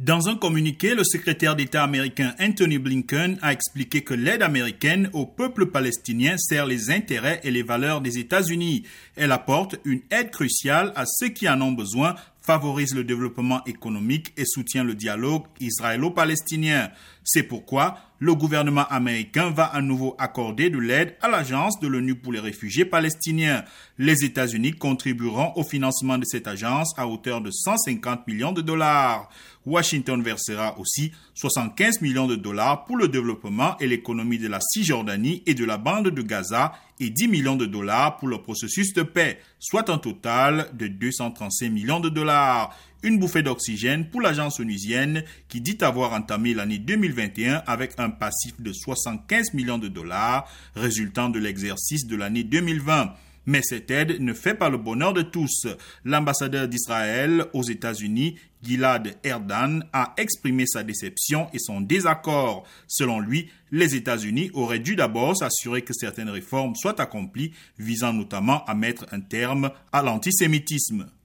Dans un communiqué, le secrétaire d'État américain Anthony Blinken a expliqué que l'aide américaine au peuple palestinien sert les intérêts et les valeurs des États-Unis. Elle apporte une aide cruciale à ceux qui en ont besoin favorise le développement économique et soutient le dialogue israélo-palestinien. C'est pourquoi le gouvernement américain va à nouveau accorder de l'aide à l'agence de l'ONU pour les réfugiés palestiniens. Les États-Unis contribueront au financement de cette agence à hauteur de 150 millions de dollars. Washington versera aussi 75 millions de dollars pour le développement et l'économie de la Cisjordanie et de la bande de Gaza et 10 millions de dollars pour le processus de paix, soit un total de 235 millions de dollars. Une bouffée d'oxygène pour l'agence onusienne qui dit avoir entamé l'année 2021 avec un passif de 75 millions de dollars résultant de l'exercice de l'année 2020. Mais cette aide ne fait pas le bonheur de tous. L'ambassadeur d'Israël aux États-Unis, Gilad Erdan, a exprimé sa déception et son désaccord. Selon lui, les États-Unis auraient dû d'abord s'assurer que certaines réformes soient accomplies, visant notamment à mettre un terme à l'antisémitisme.